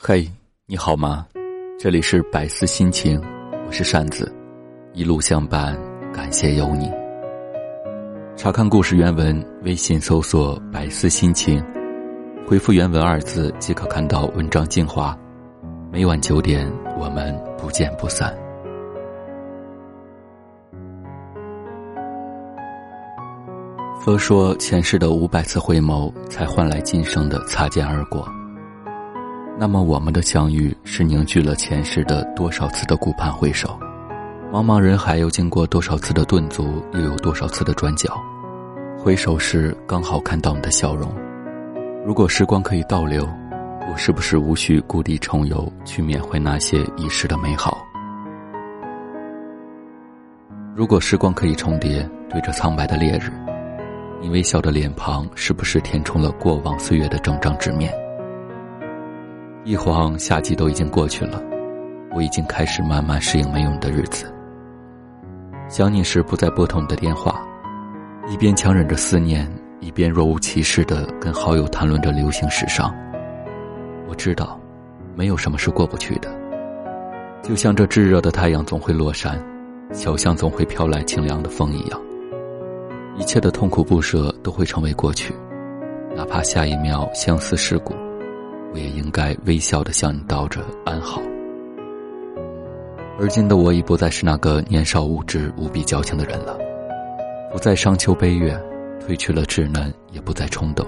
嘿，你好吗？这里是百思心情，我是扇子，一路相伴，感谢有你。查看故事原文，微信搜索“百思心情”，回复“原文”二字即可看到文章精华。每晚九点，我们不见不散。佛说，前世的五百次回眸，才换来今生的擦肩而过。那么，我们的相遇是凝聚了前世的多少次的顾盼回首？茫茫人海又经过多少次的顿足，又有多少次的转角？回首时刚好看到你的笑容。如果时光可以倒流，我是不是无需故地重游，去缅怀那些遗失的美好？如果时光可以重叠，对着苍白的烈日，你微笑的脸庞是不是填充了过往岁月的整张纸面？一晃，夏季都已经过去了，我已经开始慢慢适应没有你的日子。想你时不再拨通你的电话，一边强忍着思念，一边若无其事的跟好友谈论着流行时尚。我知道，没有什么是过不去的。就像这炙热的太阳总会落山，小巷总会飘来清凉的风一样，一切的痛苦不舍都会成为过去，哪怕下一秒相思蚀骨。我也应该微笑的向你道着安好。而今的我已不再是那个年少无知、无比矫情的人了，不再伤秋悲月，褪去了稚嫩，也不再冲动。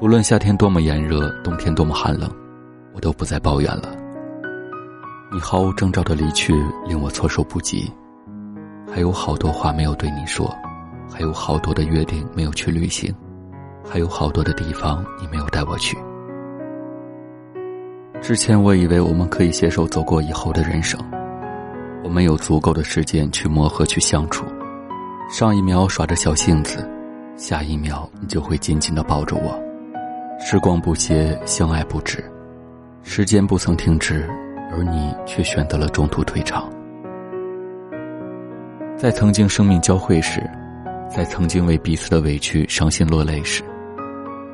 无论夏天多么炎热，冬天多么寒冷，我都不再抱怨了。你毫无征兆的离去，令我措手不及。还有好多话没有对你说，还有好多的约定没有去履行，还有好多的地方你没有带我去。之前我以为我们可以携手走过以后的人生，我们有足够的时间去磨合、去相处。上一秒耍着小性子，下一秒你就会紧紧的抱着我。时光不歇，相爱不止，时间不曾停止，而你却选择了中途退场。在曾经生命交汇时，在曾经为彼此的委屈伤心落泪时，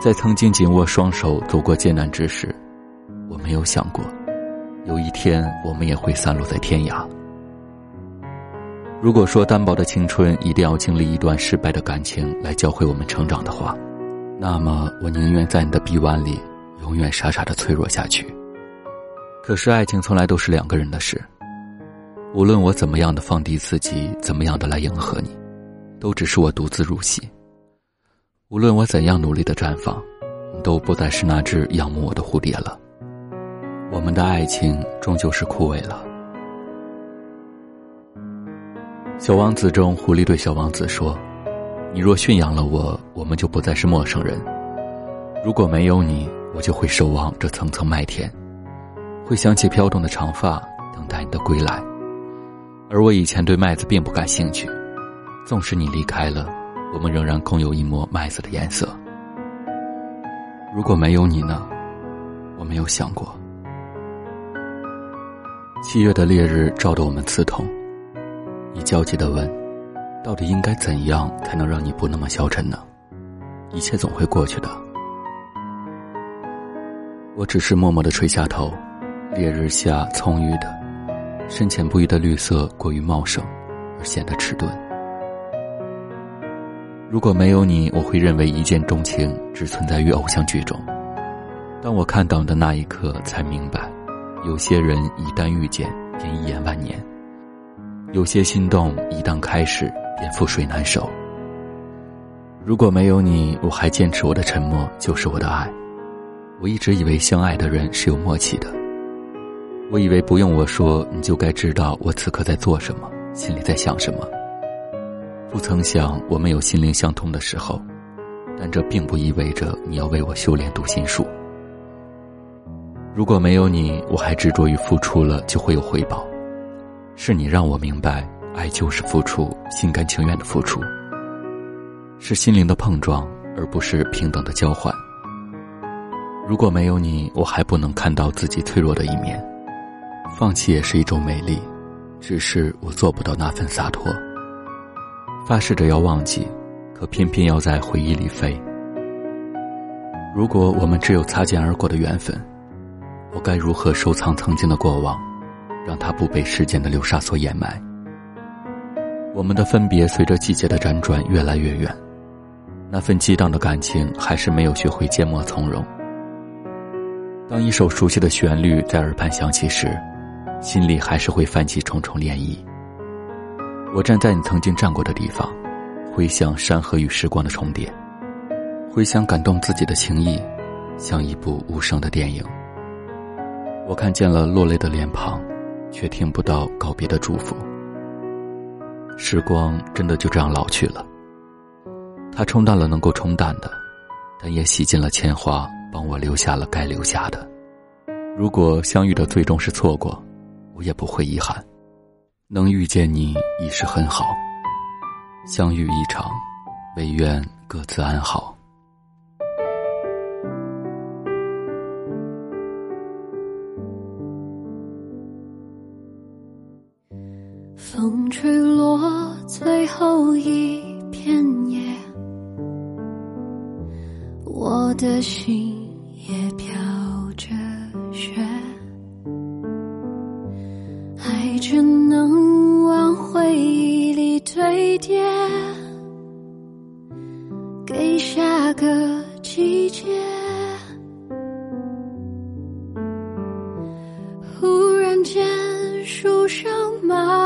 在曾经紧握双手走过艰难之时。我没有想过，有一天我们也会散落在天涯。如果说单薄的青春一定要经历一段失败的感情来教会我们成长的话，那么我宁愿在你的臂弯里永远傻傻的脆弱下去。可是爱情从来都是两个人的事，无论我怎么样的放低自己，怎么样的来迎合你，都只是我独自入戏。无论我怎样努力的绽放，你都不再是那只仰慕我的蝴蝶了。我们的爱情终究是枯萎了。小王子中，狐狸对小王子说：“你若驯养了我，我们就不再是陌生人。如果没有你，我就会守望这层层麦田，会想起飘动的长发，等待你的归来。而我以前对麦子并不感兴趣，纵使你离开了，我们仍然共有一抹麦子的颜色。如果没有你呢？我没有想过。”七月的烈日照得我们刺痛，你焦急的问：“到底应该怎样才能让你不那么消沉呢？”一切总会过去的。我只是默默的垂下头，烈日下葱郁的、深浅不一的绿色过于茂盛，而显得迟钝。如果没有你，我会认为一见钟情只存在于偶像剧中。当我看到你的那一刻，才明白。有些人一旦遇见，便一眼万年；有些心动一旦开始，便覆水难收。如果没有你，我还坚持我的沉默就是我的爱。我一直以为相爱的人是有默契的，我以为不用我说，你就该知道我此刻在做什么，心里在想什么。不曾想我们有心灵相通的时候，但这并不意味着你要为我修炼读心术。如果没有你，我还执着于付出了就会有回报。是你让我明白，爱就是付出，心甘情愿的付出。是心灵的碰撞，而不是平等的交换。如果没有你，我还不能看到自己脆弱的一面。放弃也是一种美丽，只是我做不到那份洒脱。发誓着要忘记，可偏偏要在回忆里飞。如果我们只有擦肩而过的缘分。我该如何收藏曾经的过往，让它不被时间的流沙所掩埋？我们的分别随着季节的辗转越来越远，那份激荡的感情还是没有学会缄默从容。当一首熟悉的旋律在耳畔响起时，心里还是会泛起重重涟漪。我站在你曾经站过的地方，回想山河与时光的重叠，回想感动自己的情谊，像一部无声的电影。我看见了落泪的脸庞，却听不到告别的祝福。时光真的就这样老去了，它冲淡了能够冲淡的，但也洗尽了铅华，帮我留下了该留下的。如果相遇的最终是错过，我也不会遗憾。能遇见你已是很好，相遇一场，唯愿各自安好。风吹落最后一片叶，我的心也飘着雪。爱只能往回忆里堆叠，给下个季节。忽然间，树上冒花蕊，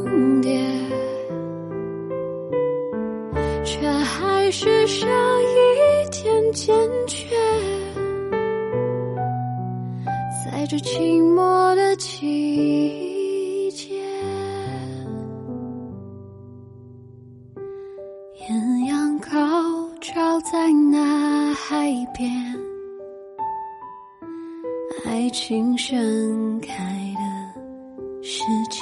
却还是少一点坚决。在这寂寞的季节，艳阳高照在那海边，爱情盛开的世界。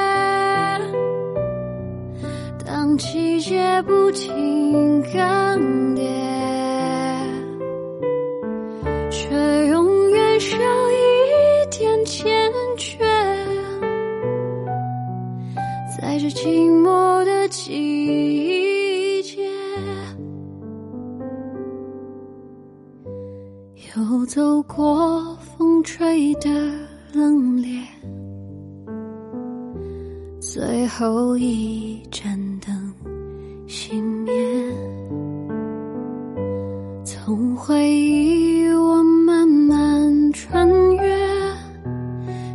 不停更迭，却永远少一点坚决。在这寂寞的季节，又走过。风吹的冷冽，最后一熄灭。从回忆我慢慢穿越，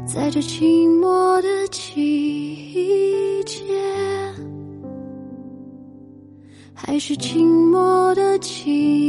在这寂寞的季节，还是寂寞的季